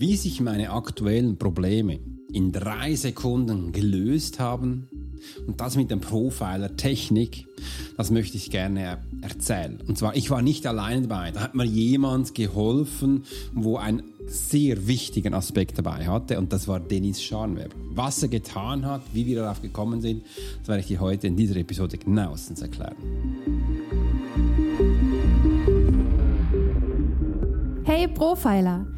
Wie sich meine aktuellen Probleme in drei Sekunden gelöst haben und das mit dem Profiler Technik, das möchte ich gerne erzählen. Und zwar, ich war nicht alleine dabei, da hat mir jemand geholfen, wo ein sehr wichtigen Aspekt dabei hatte und das war Dennis Scharnweber. Was er getan hat, wie wir darauf gekommen sind, das werde ich dir heute in dieser Episode genauestens erklären. Hey Profiler!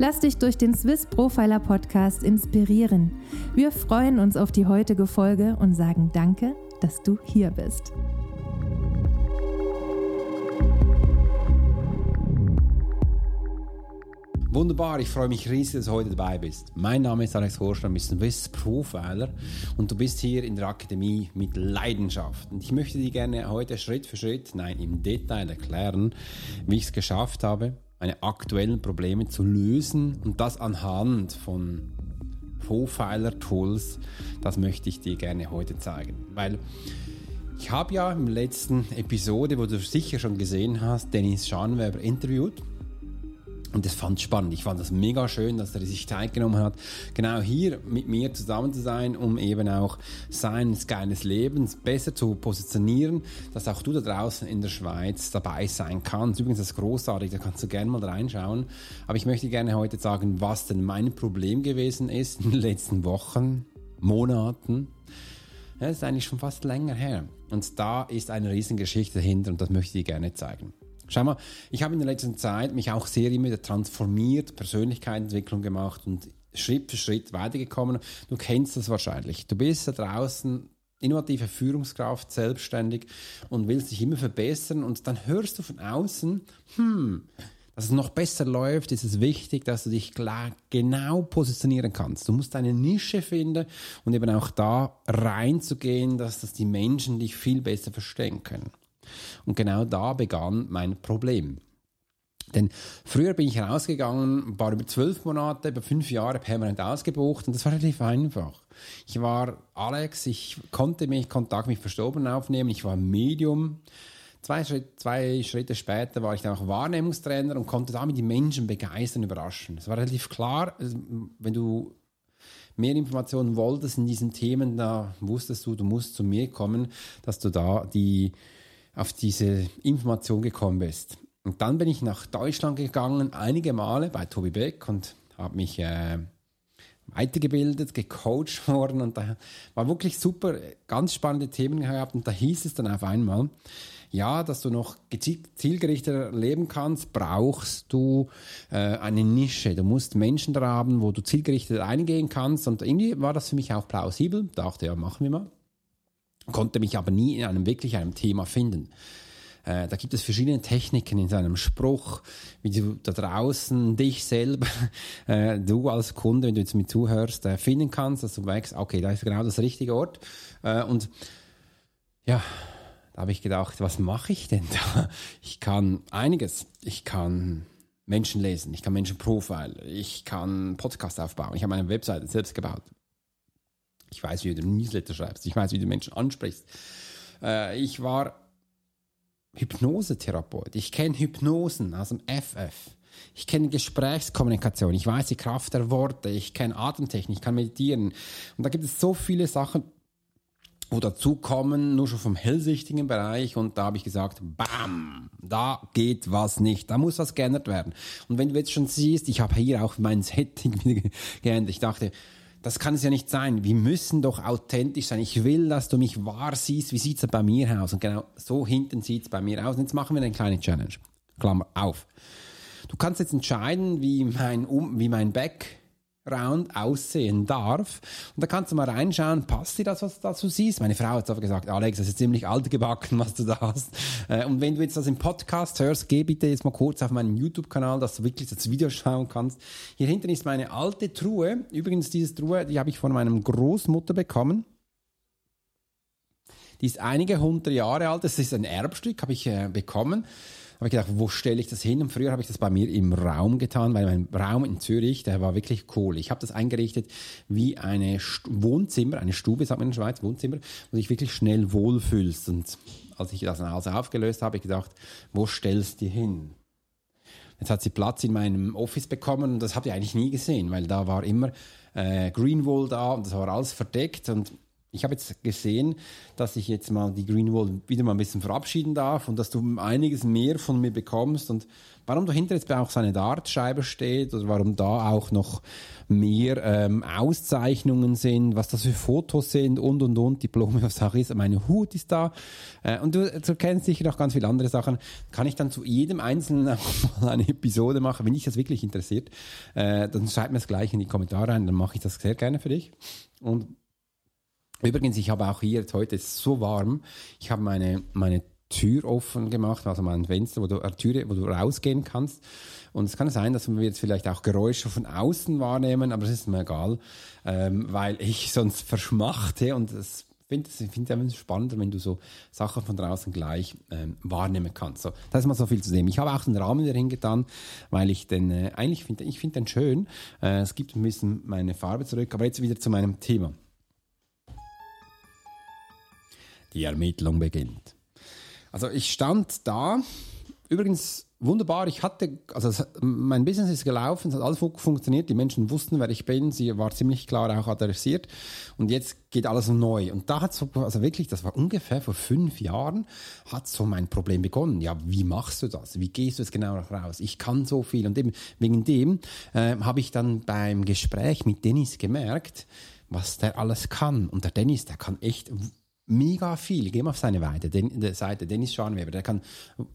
Lass dich durch den Swiss Profiler Podcast inspirieren. Wir freuen uns auf die heutige Folge und sagen Danke, dass du hier bist. Wunderbar, ich freue mich riesig, dass du heute dabei bist. Mein Name ist Alex Horschler, bist ein Swiss Profiler und du bist hier in der Akademie mit Leidenschaft. Und ich möchte dir gerne heute Schritt für Schritt, nein, im Detail erklären, wie ich es geschafft habe, meine aktuellen Probleme zu lösen und das anhand von Profiler-Tools, das möchte ich dir gerne heute zeigen. Weil ich habe ja im letzten Episode, wo du sicher schon gesehen hast, Dennis Schanweber interviewt und das fand ich spannend. Ich fand das mega schön, dass er sich Zeit genommen hat, genau hier mit mir zusammen zu sein, um eben auch sein geiles Lebens besser zu positionieren, dass auch du da draußen in der Schweiz dabei sein kannst. Übrigens, das ist großartig, da kannst du gerne mal reinschauen. Aber ich möchte gerne heute sagen, was denn mein Problem gewesen ist in den letzten Wochen, Monaten. Das ist eigentlich schon fast länger her. Und da ist eine Riesengeschichte dahinter und das möchte ich dir gerne zeigen. Schau mal, ich habe in der letzten Zeit mich auch sehr immer wieder transformiert, Persönlichkeitsentwicklung gemacht und Schritt für Schritt weitergekommen. Du kennst das wahrscheinlich. Du bist da draußen innovative Führungskraft, selbstständig und willst dich immer verbessern und dann hörst du von außen, hm, dass es noch besser läuft, ist es wichtig, dass du dich klar, genau positionieren kannst. Du musst eine Nische finden und eben auch da reinzugehen, dass das die Menschen dich viel besser verstehen können. Und genau da begann mein Problem. Denn früher bin ich rausgegangen, war über zwölf Monate, über fünf Jahre permanent ausgebucht und das war relativ einfach. Ich war Alex, ich konnte mich Kontakt mit Verstorbenen aufnehmen, ich war Medium. Zwei, Schritt, zwei Schritte später war ich dann auch Wahrnehmungstrainer und konnte damit die Menschen begeistern, überraschen. Es war relativ klar, wenn du mehr Informationen wolltest in diesen Themen, da wusstest du, du musst zu mir kommen, dass du da die auf diese Information gekommen bist. Und dann bin ich nach Deutschland gegangen, einige Male bei Tobi Beck und habe mich äh, weitergebildet, gecoacht worden und da war wirklich super, ganz spannende Themen gehabt und da hieß es dann auf einmal, ja, dass du noch zielgerichteter leben kannst, brauchst du äh, eine Nische. Du musst Menschen da haben, wo du zielgerichtet eingehen kannst und irgendwie war das für mich auch plausibel. Dachte, ja, machen wir mal konnte mich aber nie in einem wirklich einem Thema finden. Äh, da gibt es verschiedene Techniken in seinem Spruch, wie du da draußen dich selber, äh, du als Kunde, wenn du jetzt mit zuhörst, äh, finden kannst, dass du merkst, okay, da ist genau das richtige Ort. Äh, und ja, da habe ich gedacht, was mache ich denn da? Ich kann einiges. Ich kann Menschen lesen, ich kann Menschen profilen, ich kann Podcast aufbauen, ich habe eine Webseite selbst gebaut. Ich weiß, wie du Newsletter schreibst. Ich weiß, wie du Menschen ansprichst. Äh, ich war Hypnosetherapeut. Ich kenne Hypnosen aus dem FF. Ich kenne Gesprächskommunikation. Ich weiß die Kraft der Worte. Ich kenne Atemtechnik. Ich kann meditieren. Und da gibt es so viele Sachen, wo dazukommen, nur schon vom hellsichtigen Bereich. Und da habe ich gesagt, bam, da geht was nicht. Da muss was geändert werden. Und wenn du jetzt schon siehst, ich habe hier auch mein Setting geändert. Ich dachte, das kann es ja nicht sein. Wir müssen doch authentisch sein. Ich will, dass du mich wahr siehst. Wie sieht es bei mir aus? Und genau so hinten sieht es bei mir aus. Und jetzt machen wir eine kleine Challenge. Klammer auf. Du kannst jetzt entscheiden, wie mein, um, wie mein Background aussehen darf. Und da kannst du mal reinschauen, passt dir das, was du dazu siehst? Meine Frau hat aber gesagt, Alex, das ist ziemlich alt gebacken, was du da hast. Äh, und wenn du jetzt das im Podcast hörst, geh bitte jetzt mal kurz auf meinen YouTube-Kanal, dass du wirklich das Video schauen kannst. Hier hinten ist meine alte Truhe. Übrigens, diese Truhe, die habe ich von meinem Großmutter bekommen. Die ist einige hundert Jahre alt. Das ist ein Erbstück, habe ich äh, bekommen habe ich gedacht, wo stelle ich das hin? Und früher habe ich das bei mir im Raum getan, weil mein Raum in Zürich, der war wirklich cool. Ich habe das eingerichtet wie eine St Wohnzimmer, eine Stube, sagt man in der Schweiz, Wohnzimmer, wo dich wirklich schnell wohlfühlst. Und als ich das also aufgelöst habe, habe ich gedacht, wo stellst du hin? Jetzt hat sie Platz in meinem Office bekommen und das habe ich eigentlich nie gesehen, weil da war immer äh, Greenwall da und das war alles verdeckt und ich habe jetzt gesehen, dass ich jetzt mal die Greenwall wieder mal ein bisschen verabschieden darf und dass du einiges mehr von mir bekommst. Und warum dahinter jetzt auch so eine Dartscheibe steht oder warum da auch noch mehr ähm, Auszeichnungen sind, was das für Fotos sind und und und, Diplome, was auch ist, meine Hut ist da. Äh, und du, du kennst sicher noch ganz viele andere Sachen, kann ich dann zu jedem Einzelnen auch mal eine Episode machen, wenn dich das wirklich interessiert, äh, dann schreib mir das gleich in die Kommentare rein, dann mache ich das sehr gerne für dich. Und Übrigens, ich habe auch hier, heute ist so warm, ich habe meine, meine Tür offen gemacht, also mein Fenster, wo du, äh, Türe, wo du rausgehen kannst. Und es kann sein, dass wir jetzt vielleicht auch Geräusche von außen wahrnehmen, aber es ist mir egal, ähm, weil ich sonst verschmachte und es finde es es spannender, wenn du so Sachen von draußen gleich ähm, wahrnehmen kannst. So, das ist mal so viel zu dem. Ich habe auch den Rahmen dahin getan, weil ich den äh, eigentlich finde, ich finde den schön. Äh, es gibt ein bisschen meine Farbe zurück, aber jetzt wieder zu meinem Thema. Die Ermittlung beginnt. Also ich stand da, übrigens wunderbar, ich hatte, also mein Business ist gelaufen, es hat alles funktioniert, die Menschen wussten, wer ich bin, sie war ziemlich klar auch adressiert und jetzt geht alles neu. Und da hat so, also wirklich, das war ungefähr vor fünf Jahren, hat so mein Problem begonnen. Ja, wie machst du das? Wie gehst du es genau raus? Ich kann so viel und eben wegen dem äh, habe ich dann beim Gespräch mit Dennis gemerkt, was der alles kann. Und der Dennis, der kann echt mega viel. Geh mal auf seine Seite, den, Seite Dennis Scharnweber. Der kann,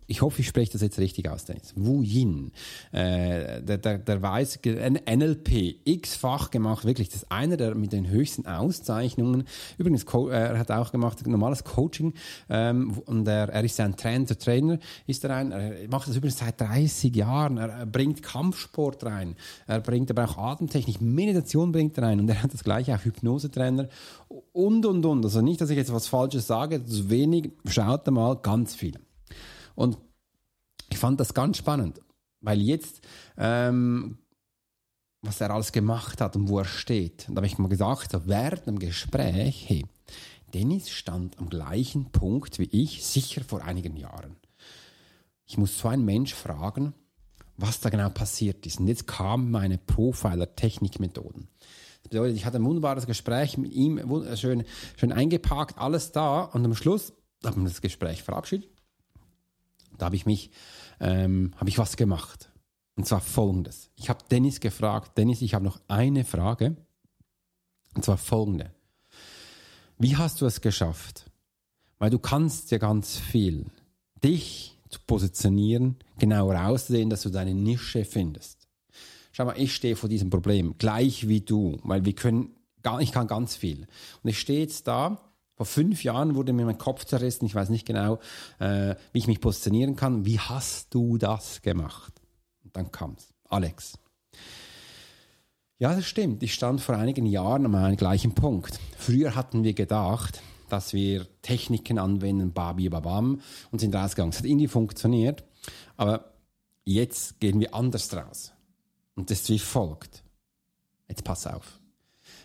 ich hoffe, ich spreche das jetzt richtig aus, Dennis. Wu Yin. Äh, der, der, der weiß, NLP, x-fach gemacht, wirklich. Das ist einer der mit den höchsten Auszeichnungen. Übrigens, äh, er hat auch gemacht normales Coaching ähm, und er, er ist ein Trainer, Trainer ist er ein. Er macht das übrigens seit 30 Jahren. Er, bringt Kampfsport rein. Er bringt aber auch Atemtechnik, Meditation bringt rein und er hat das gleiche auch Hypnosetrainer und und und. Also nicht, dass ich jetzt was was Falsches sage, zu wenig, schaut mal ganz viel. Und ich fand das ganz spannend, weil jetzt, ähm, was er alles gemacht hat und wo er steht, da habe ich mal gesagt, so während dem Gespräch, hey, Dennis stand am gleichen Punkt wie ich, sicher vor einigen Jahren. Ich muss so einen Mensch fragen, was da genau passiert ist. Und jetzt kamen meine Profiler-Technikmethoden. Bedeutet, ich hatte ein wunderbares Gespräch mit ihm, schön, schön eingepackt, alles da. Und am Schluss haben wir das Gespräch verabschiedet. Da habe ich mich, ähm, habe ich was gemacht. Und zwar folgendes. Ich habe Dennis gefragt, Dennis, ich habe noch eine Frage. Und zwar folgende. Wie hast du es geschafft? Weil du kannst ja ganz viel. Dich zu positionieren, genau rauszusehen, dass du deine Nische findest schau mal, ich stehe vor diesem Problem, gleich wie du, weil wir können, gar, ich kann ganz viel. Und ich stehe jetzt da, vor fünf Jahren wurde mir mein Kopf zerrissen, ich weiß nicht genau, äh, wie ich mich positionieren kann. Wie hast du das gemacht? Und dann kam's. Alex. Ja, das stimmt. Ich stand vor einigen Jahren an einem gleichen Punkt. Früher hatten wir gedacht, dass wir Techniken anwenden, babi babam, und sind rausgegangen. Es hat irgendwie funktioniert, aber jetzt gehen wir anders raus. Und das ist wie folgt. Jetzt pass auf.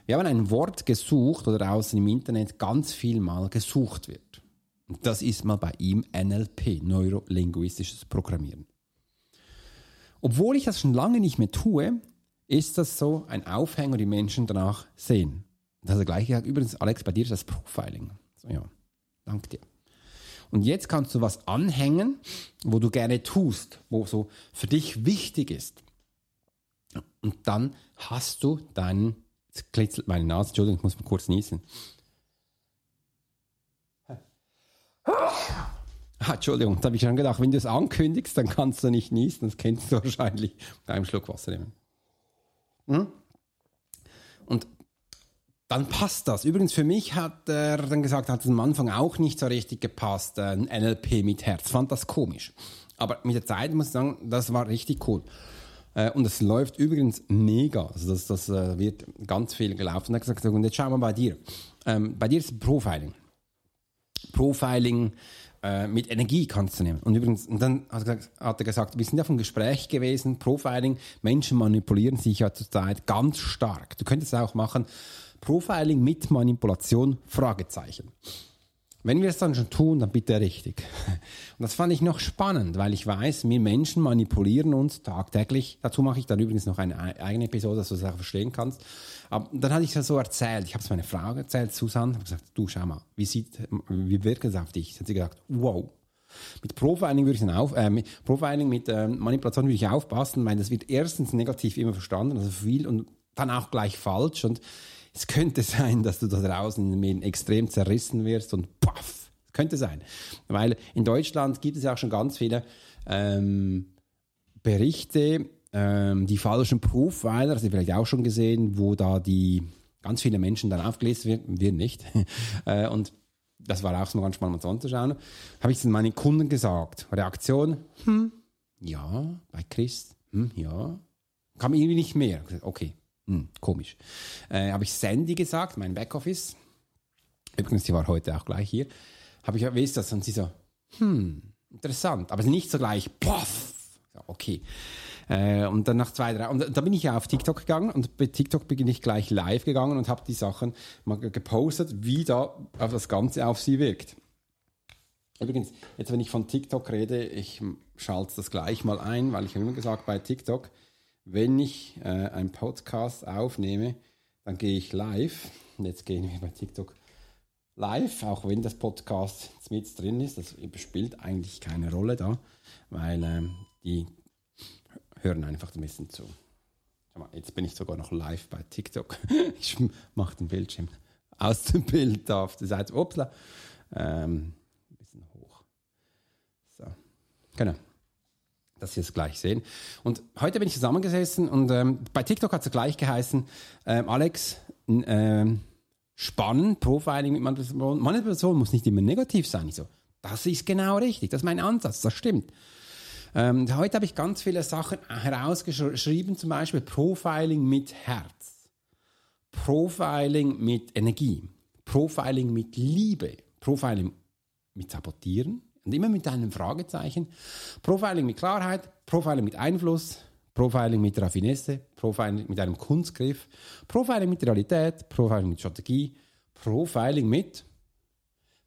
Wir haben ein Wort gesucht oder außen im Internet ganz viel mal gesucht wird. Und das ist mal bei ihm NLP, neurolinguistisches Programmieren. Obwohl ich das schon lange nicht mehr tue, ist das so ein Aufhänger, die Menschen danach sehen. Das ist der gleiche. Übrigens, Alex, bei dir ist das Profiling. So, ja, danke dir. Und jetzt kannst du was anhängen, wo du gerne tust, wo so für dich wichtig ist. Und dann hast du deinen, jetzt klitzelt meine Nase, Entschuldigung, ich muss mal kurz niesen. Ah, Entschuldigung, da habe ich schon gedacht, wenn du es ankündigst, dann kannst du nicht niesen, das kennst du wahrscheinlich. Mit einem Schluck Wasser nehmen. Hm? Und dann passt das. Übrigens, für mich hat er dann gesagt, hat es am Anfang auch nicht so richtig gepasst, ein NLP mit Herz. Fand das komisch. Aber mit der Zeit muss ich sagen, das war richtig cool. Äh, und es läuft übrigens mega. Also das, das äh, wird ganz viel gelaufen. Und er hat gesagt, und jetzt schauen wir bei dir. Ähm, bei dir ist Profiling. Profiling äh, mit Energie kannst du nehmen. Und übrigens, und dann hat er, gesagt, hat er gesagt, wir sind ja vom Gespräch gewesen, Profiling, Menschen manipulieren sich ja zurzeit ganz stark. Du könntest auch machen, Profiling mit Manipulation, Fragezeichen. Wenn wir es dann schon tun, dann bitte richtig. Und das fand ich noch spannend, weil ich weiß, wir Menschen manipulieren uns tagtäglich. Dazu mache ich dann übrigens noch eine eigene Episode, dass du es auch verstehen kannst. Aber dann hatte ich es so erzählt. Ich habe es meiner Frau erzählt, Susanne, habe gesagt, du schau mal, wie sieht, wie wirkt es auf dich? Dann hat sie gesagt, wow. Mit Profiling würde ich dann auf, äh, mit Profiling mit äh, Manipulation würde ich aufpassen, weil das wird erstens negativ immer verstanden, also viel und dann auch gleich falsch und es könnte sein, dass du da draußen extrem zerrissen wirst und paff, könnte sein. Weil in Deutschland gibt es ja auch schon ganz viele ähm, Berichte, ähm, die falschen Profiler, hast du vielleicht auch schon gesehen, wo da die ganz viele Menschen dann aufgelistet werden, wir nicht. äh, und das war auch so ganz spannend, mal anzuschauen. Habe ich es meinen Kunden gesagt. Reaktion, hm, ja, bei Chris, hm, ja. Kam irgendwie nicht mehr. Okay, hm, komisch. Äh, habe ich Sandy gesagt, mein Backoffice. Übrigens, sie war heute auch gleich hier. Habe ich, wie ist das? Und sie so, hm, interessant. Aber nicht so gleich, poff. Okay. Äh, und dann nach zwei, drei, und da bin ich ja auf TikTok gegangen und bei TikTok bin ich gleich live gegangen und habe die Sachen mal gepostet, wie da auf das Ganze auf sie wirkt. Übrigens, jetzt wenn ich von TikTok rede, ich schalte das gleich mal ein, weil ich immer gesagt, bei TikTok wenn ich äh, einen Podcast aufnehme, dann gehe ich live. Und jetzt gehen wir bei TikTok live, auch wenn das Podcast mit drin ist. Das spielt eigentlich keine Rolle da, weil ähm, die hören einfach ein bisschen zu. Mal, jetzt bin ich sogar noch live bei TikTok. ich mache den Bildschirm aus dem Bild auf die Seite. Upsla. Ähm, ein bisschen hoch. So. Genau dass Sie es gleich sehen. Und heute bin ich zusammengesessen und ähm, bei TikTok hat es gleich geheißen, ähm, Alex, ähm, spannend, Profiling mit Manipulation. Manipulation muss nicht immer negativ sein. Ich so, das ist genau richtig, das ist mein Ansatz, das stimmt. Ähm, heute habe ich ganz viele Sachen herausgeschrieben, zum Beispiel Profiling mit Herz, Profiling mit Energie, Profiling mit Liebe, Profiling mit Sabotieren, und immer mit einem Fragezeichen. Profiling mit Klarheit, Profiling mit Einfluss, Profiling mit Raffinesse, Profiling mit einem Kunstgriff, Profiling mit Realität, Profiling mit Strategie, Profiling mit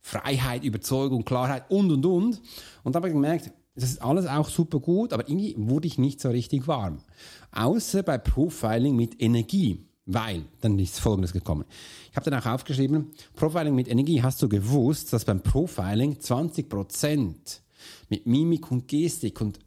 Freiheit, Überzeugung, Klarheit und und und. Und habe gemerkt, das ist alles auch super gut, aber irgendwie wurde ich nicht so richtig warm. Außer bei Profiling mit Energie. Weil, dann ist Folgendes gekommen. Ich habe dann auch aufgeschrieben, Profiling mit Energie, hast du gewusst, dass beim Profiling 20% mit Mimik und Gestik und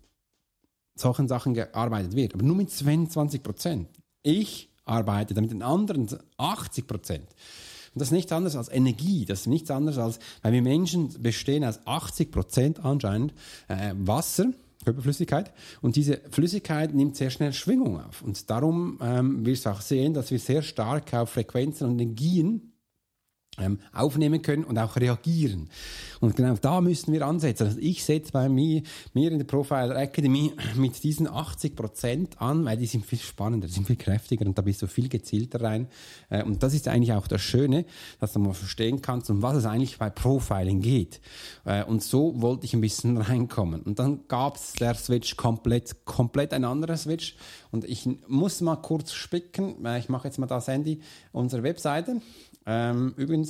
solchen Sachen gearbeitet wird, aber nur mit 22%. Ich arbeite dann mit den anderen 80%. Und das ist nichts anderes als Energie. Das ist nichts anderes als, weil wir Menschen bestehen aus 80% anscheinend äh, Wasser, Körperflüssigkeit. Und diese Flüssigkeit nimmt sehr schnell Schwingung auf. Und darum ähm, wirst du auch sehen, dass wir sehr stark auf Frequenzen und Energien ähm, aufnehmen können und auch reagieren. Und genau da müssen wir ansetzen. Also ich setze bei mir, mir in der Profiler Academy mit diesen 80 Prozent an, weil die sind viel spannender, die sind viel kräftiger und da bist du viel gezielter rein. Äh, und das ist eigentlich auch das Schöne, dass du mal verstehen kannst, um was es eigentlich bei Profiling geht. Äh, und so wollte ich ein bisschen reinkommen. Und dann gab es der Switch komplett, komplett ein anderer Switch. Und ich muss mal kurz spicken, ich mache jetzt mal das Handy, unsere Webseite. Ähm, übrigens,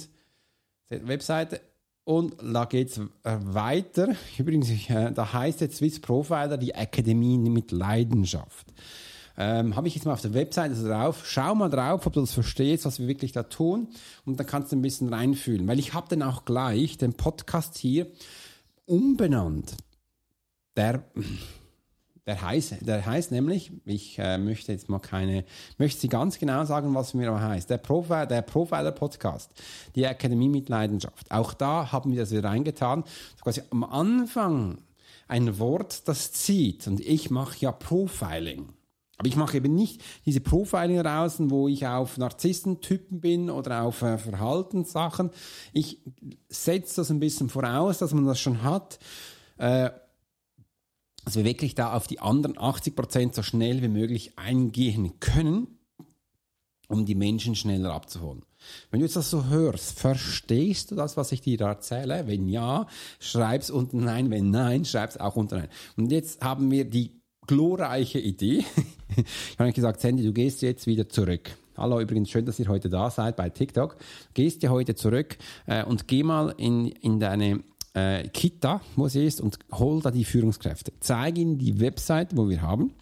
Webseite. Und da geht es äh, weiter. Übrigens, äh, da heißt jetzt Swiss Profiler die Akademie mit Leidenschaft. Ähm, Habe ich jetzt mal auf der Webseite drauf. Schau mal drauf, ob du das verstehst, was wir wirklich da tun. Und dann kannst du ein bisschen reinfühlen. Weil ich habe dann auch gleich den Podcast hier umbenannt. Der Der heißt, der heißt nämlich, ich äh, möchte jetzt mal keine, möchte Sie ganz genau sagen, was mir aber heißt. Der, Profi, der Profiler Podcast, die Akademie mit Leidenschaft. Auch da haben wir das wieder reingetan. Quasi am Anfang ein Wort, das zieht. Und ich mache ja Profiling. Aber ich mache eben nicht diese Profiling raus, wo ich auf Narzisstentypen bin oder auf äh, Verhaltenssachen. Ich setze das ein bisschen voraus, dass man das schon hat. Äh, dass wir wirklich da auf die anderen 80 Prozent so schnell wie möglich eingehen können, um die Menschen schneller abzuholen. Wenn du jetzt das so hörst, verstehst du das, was ich dir da erzähle? Wenn ja, schreib's unten nein. Wenn nein, schreib's auch unten nein. Und jetzt haben wir die glorreiche Idee. ich habe gesagt, Sandy, du gehst jetzt wieder zurück. Hallo, übrigens schön, dass ihr heute da seid bei TikTok. Gehst ja heute zurück äh, und geh mal in, in deine äh, Kita, wo sie ist, und hol da die Führungskräfte. Zeig ihnen die Website, wo wir haben.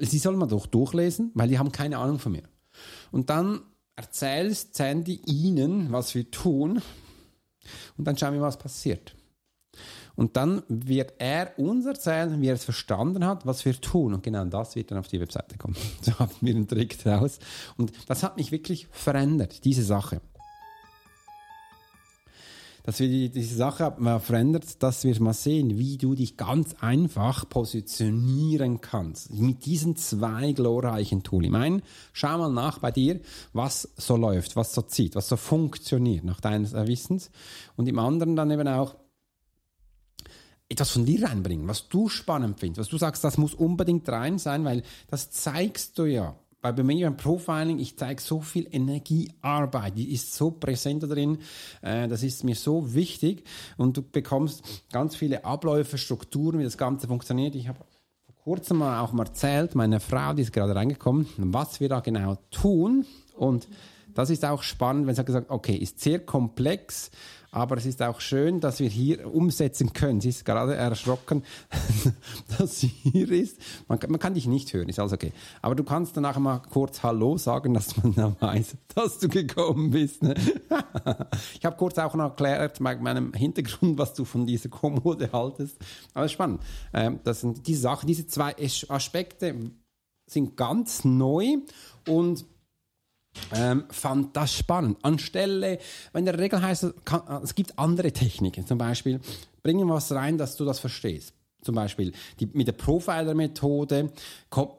Sie sollen mal doch durchlesen, weil die haben keine Ahnung von mir. Und dann erzählst Sandy ihnen, was wir tun, und dann schauen wir, was passiert. Und dann wird er uns erzählen, wie er es verstanden hat, was wir tun. Und genau das wird dann auf die Webseite kommen. So haben wir einen Trick draus. Und das hat mich wirklich verändert, diese Sache dass wir die, diese Sache mal verändert, dass wir mal sehen, wie du dich ganz einfach positionieren kannst. Mit diesen zwei glorreichen Tools. Ich meine, schau mal nach bei dir, was so läuft, was so zieht, was so funktioniert nach deines Wissens. Und im anderen dann eben auch, etwas von dir reinbringen, was du spannend findest, was du sagst, das muss unbedingt rein sein, weil das zeigst du ja bei Behavior Profiling, ich zeige so viel Energiearbeit, die ist so präsent da drin, äh, das ist mir so wichtig und du bekommst ganz viele Abläufe, Strukturen, wie das Ganze funktioniert. Ich habe vor kurzem mal auch mal erzählt, meine Frau, die ist gerade reingekommen, was wir da genau tun und das ist auch spannend, wenn sie hat gesagt, okay, ist sehr komplex, aber es ist auch schön, dass wir hier umsetzen können. Sie ist gerade erschrocken, dass sie hier ist. Man, man, kann dich nicht hören, ist alles okay. Aber du kannst danach mal kurz Hallo sagen, dass man dann weiß, dass du gekommen bist. Ne? ich habe kurz auch noch erklärt, mit meinem Hintergrund, was du von dieser Kommode haltest. Aber spannend. Ähm, das sind diese Sachen, diese zwei Aspekte sind ganz neu und ähm, fand das spannend. Anstelle, wenn der Regel heißt, kann, es gibt andere Techniken, zum Beispiel bringen was rein, dass du das verstehst. Zum Beispiel die, mit der Profiler-Methode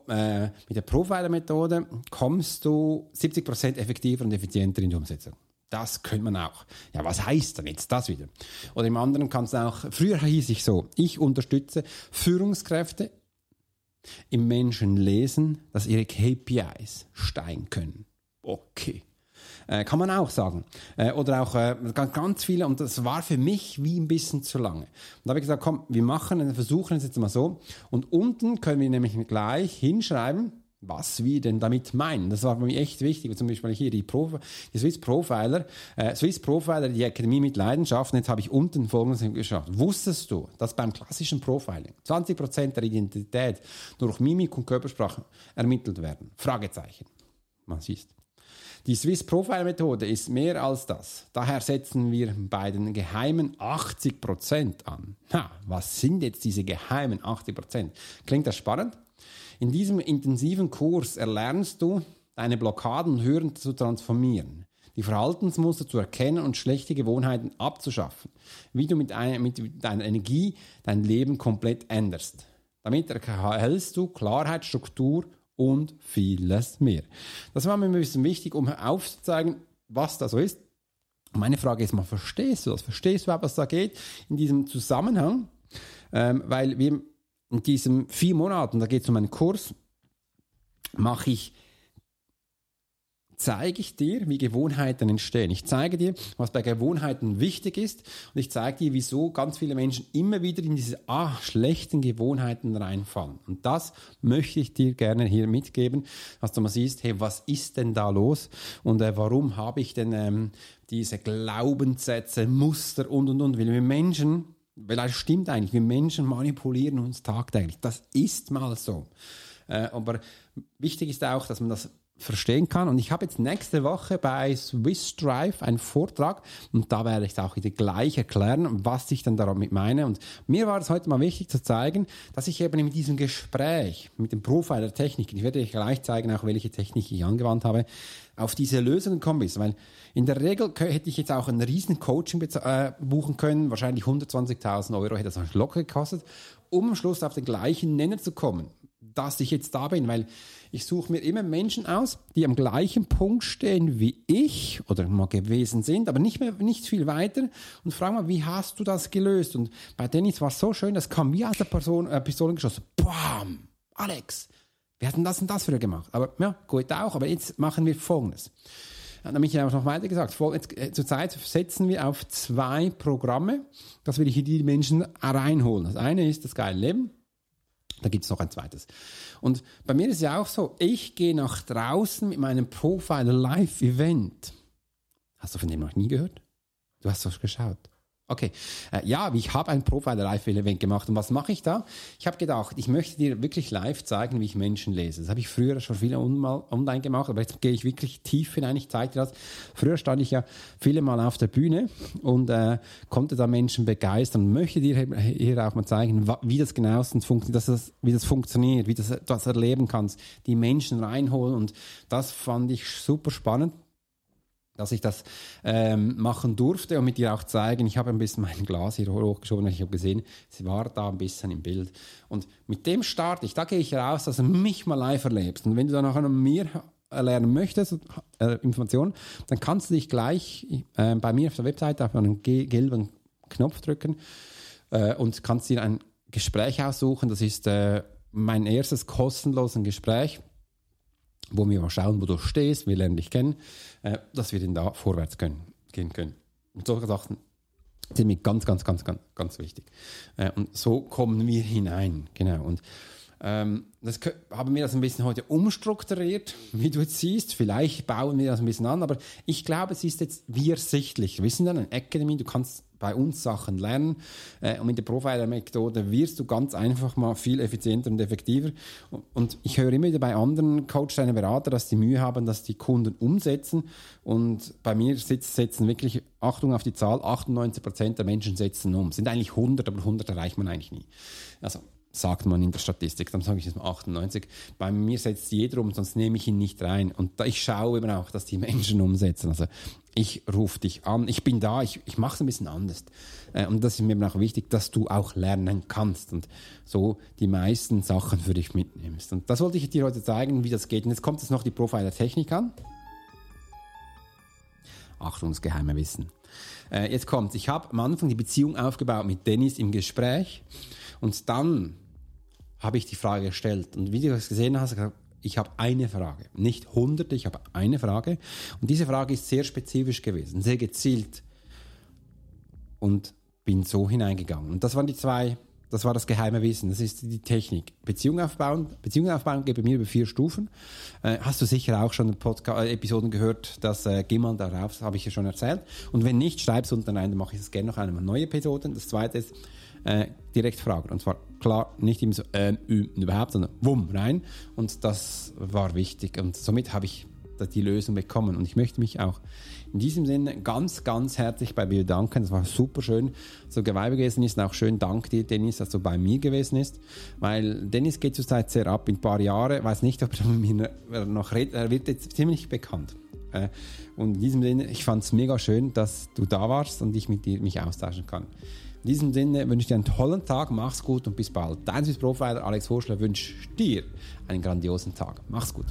äh, mit der Profiler-Methode kommst du 70% effektiver und effizienter in die Umsetzung. Das könnte man auch. Ja, was heißt denn jetzt das wieder? Oder im anderen kannst du auch, früher hieß ich so, ich unterstütze Führungskräfte im Menschen lesen, dass ihre KPIs steigen können okay. Äh, kann man auch sagen. Äh, oder auch äh, ganz viele, und das war für mich wie ein bisschen zu lange. Und da habe ich gesagt, komm, wir machen, versuchen es jetzt mal so. Und unten können wir nämlich gleich hinschreiben, was wir denn damit meinen. Das war für mich echt wichtig. Zum Beispiel hier die, Profi, die Swiss Profiler, äh, Swiss Profiler, die Akademie mit Leidenschaft. Und jetzt habe ich unten Folgendes geschafft. Wusstest du, dass beim klassischen Profiling 20% der Identität durch Mimik und Körpersprache ermittelt werden? Fragezeichen. Man sieht. Die Swiss Profile Methode ist mehr als das. Daher setzen wir bei den geheimen 80% an. Ha, was sind jetzt diese geheimen 80%? Klingt das spannend? In diesem intensiven Kurs erlernst du, deine Blockaden Hürden zu transformieren, die Verhaltensmuster zu erkennen und schlechte Gewohnheiten abzuschaffen, wie du mit, ein, mit deiner Energie dein Leben komplett änderst. Damit erhältst du Klarheit, Struktur und vieles mehr. Das war mir ein bisschen wichtig, um aufzuzeigen, was da so ist. Meine Frage ist mal, verstehst du das? Verstehst du, was da geht in diesem Zusammenhang? Ähm, weil wir in diesen vier Monaten, da geht es um einen Kurs, mache ich zeige ich dir, wie Gewohnheiten entstehen. Ich zeige dir, was bei Gewohnheiten wichtig ist und ich zeige dir, wieso ganz viele Menschen immer wieder in diese ah, schlechten Gewohnheiten reinfallen. Und das möchte ich dir gerne hier mitgeben, dass du mal siehst, hey, was ist denn da los und äh, warum habe ich denn ähm, diese Glaubenssätze, Muster und und und, weil wir Menschen, weil das stimmt eigentlich, wir Menschen manipulieren uns tagtäglich. Das ist mal so. Äh, aber wichtig ist auch, dass man das verstehen kann. Und ich habe jetzt nächste Woche bei Swiss Drive einen Vortrag und da werde ich auch wieder gleich erklären, was ich dann damit meine. Und mir war es heute mal wichtig zu zeigen, dass ich eben in diesem Gespräch mit dem Profiler Technik, ich werde euch gleich zeigen, auch welche Technik ich angewandt habe, auf diese Lösung gekommen bin. Weil in der Regel hätte ich jetzt auch ein riesen Coaching äh, buchen können, wahrscheinlich 120.000 Euro hätte das locker gekostet, um am Schluss auf den gleichen Nenner zu kommen, dass ich jetzt da bin, weil ich suche mir immer Menschen aus, die am gleichen Punkt stehen wie ich oder mal gewesen sind, aber nicht mehr nicht viel weiter und frage mal, wie hast du das gelöst? Und bei Dennis war es so schön, das kam wie aus der Person, äh, Pistole geschossen. Bam! Alex, wir hatten das und das früher gemacht. Aber ja, gut auch, aber jetzt machen wir Folgendes. Dann habe ich auch noch weiter gesagt, äh, zurzeit setzen wir auf zwei Programme, dass wir hier die Menschen reinholen. Das eine ist das geile Leben, da gibt es noch ein zweites. Und bei mir ist ja auch so, ich gehe nach draußen mit meinem Profile Live Event. Hast du von dem noch nie gehört? Du hast doch geschaut. Okay, äh, ja, ich habe ein Profiler Live Event gemacht und was mache ich da? Ich habe gedacht, ich möchte dir wirklich live zeigen, wie ich Menschen lese. Das habe ich früher schon viele online gemacht, aber jetzt gehe ich wirklich tief hinein. Ich zeige dir das. Früher stand ich ja viele Mal auf der Bühne und äh, konnte da Menschen begeistern und möchte dir hier auch mal zeigen, wie das genauestens funktioniert, das, wie das funktioniert, wie das, das erleben kannst, die Menschen reinholen und das fand ich super spannend dass ich das ähm, machen durfte und mit dir auch zeigen. Ich habe ein bisschen mein Glas hier hochgeschoben, weil ich habe gesehen, sie war da ein bisschen im Bild. Und mit dem starte ich, da gehe ich raus, dass du mich mal live erlebst. Und wenn du dann nachher an mir lernen möchtest, äh, Informationen, dann kannst du dich gleich äh, bei mir auf der Webseite auf einen gelben Knopf drücken äh, und kannst dir ein Gespräch aussuchen. Das ist äh, mein erstes kostenloses Gespräch wo wir mal schauen, wo du stehst, wir lernen dich kennen, äh, dass wir dann da vorwärts können, gehen können. Und solche Sachen sind mir ganz, ganz, ganz, ganz, ganz wichtig. Äh, und so kommen wir hinein, genau. Und ähm, das haben wir das ein bisschen heute umstrukturiert, wie du jetzt siehst. Vielleicht bauen wir das ein bisschen an, aber ich glaube, es ist jetzt wie ersichtlich. Wir sind dann eine Academy, du kannst bei uns Sachen lernen. Äh, und mit der Profiler-Methode wirst du ganz einfach mal viel effizienter und effektiver. Und ich höre immer wieder bei anderen Coach, deine Berater, dass die Mühe haben, dass die Kunden umsetzen. Und bei mir setzen wirklich, Achtung auf die Zahl, 98 Prozent der Menschen setzen um. Sind eigentlich 100, aber 100 erreicht man eigentlich nie. Also sagt man in der Statistik, dann sage ich jetzt mal 98. Bei mir setzt jeder um, sonst nehme ich ihn nicht rein. Und da, ich schaue immer auch, dass die Menschen umsetzen. Also ich rufe dich an, ich bin da, ich, ich mache es ein bisschen anders. Äh, und das ist mir auch wichtig, dass du auch lernen kannst und so die meisten Sachen für dich mitnimmst. Und das wollte ich dir heute zeigen, wie das geht. Und jetzt kommt jetzt noch die Profiler-Technik an. Achtung, das geheime Wissen. Äh, jetzt kommt, ich habe am Anfang die Beziehung aufgebaut mit Dennis im Gespräch und dann habe ich die Frage gestellt. Und wie du das gesehen hast, ich habe eine Frage, nicht hunderte, ich habe eine Frage. Und diese Frage ist sehr spezifisch gewesen, sehr gezielt. Und bin so hineingegangen. Und das waren die zwei, das war das geheime Wissen, das ist die Technik. Beziehung aufbauen, Beziehung aufbauen geht bei mir über vier Stufen. Äh, hast du sicher auch schon Podcast, äh, Episoden gehört, das äh, geh mal darauf, habe ich ja schon erzählt. Und wenn nicht, schreib es unten rein, dann mache ich es gerne noch einmal neue Episoden. Das zweite ist, äh, direkt fragen. Und zwar klar, nicht immer so äh, überhaupt, sondern wumm rein. Und das war wichtig. Und somit habe ich die Lösung bekommen. Und ich möchte mich auch in diesem Sinne ganz, ganz herzlich bei dir danken. Das war super schön, so geweibe gewesen ist. Und auch schön Dank dir, Dennis, dass du bei mir gewesen bist. Weil Dennis geht zurzeit sehr ab in ein paar Jahren. Weiß nicht, ob er mit mir noch redet. Er wird jetzt ziemlich bekannt. Äh, und in diesem Sinne, ich fand es mega schön, dass du da warst und ich mit dir mich austauschen kann. In diesem Sinne wünsche ich dir einen tollen Tag, mach's gut und bis bald. Dein Swiss Profiler Alex Horschler wünscht dir einen grandiosen Tag. Mach's gut.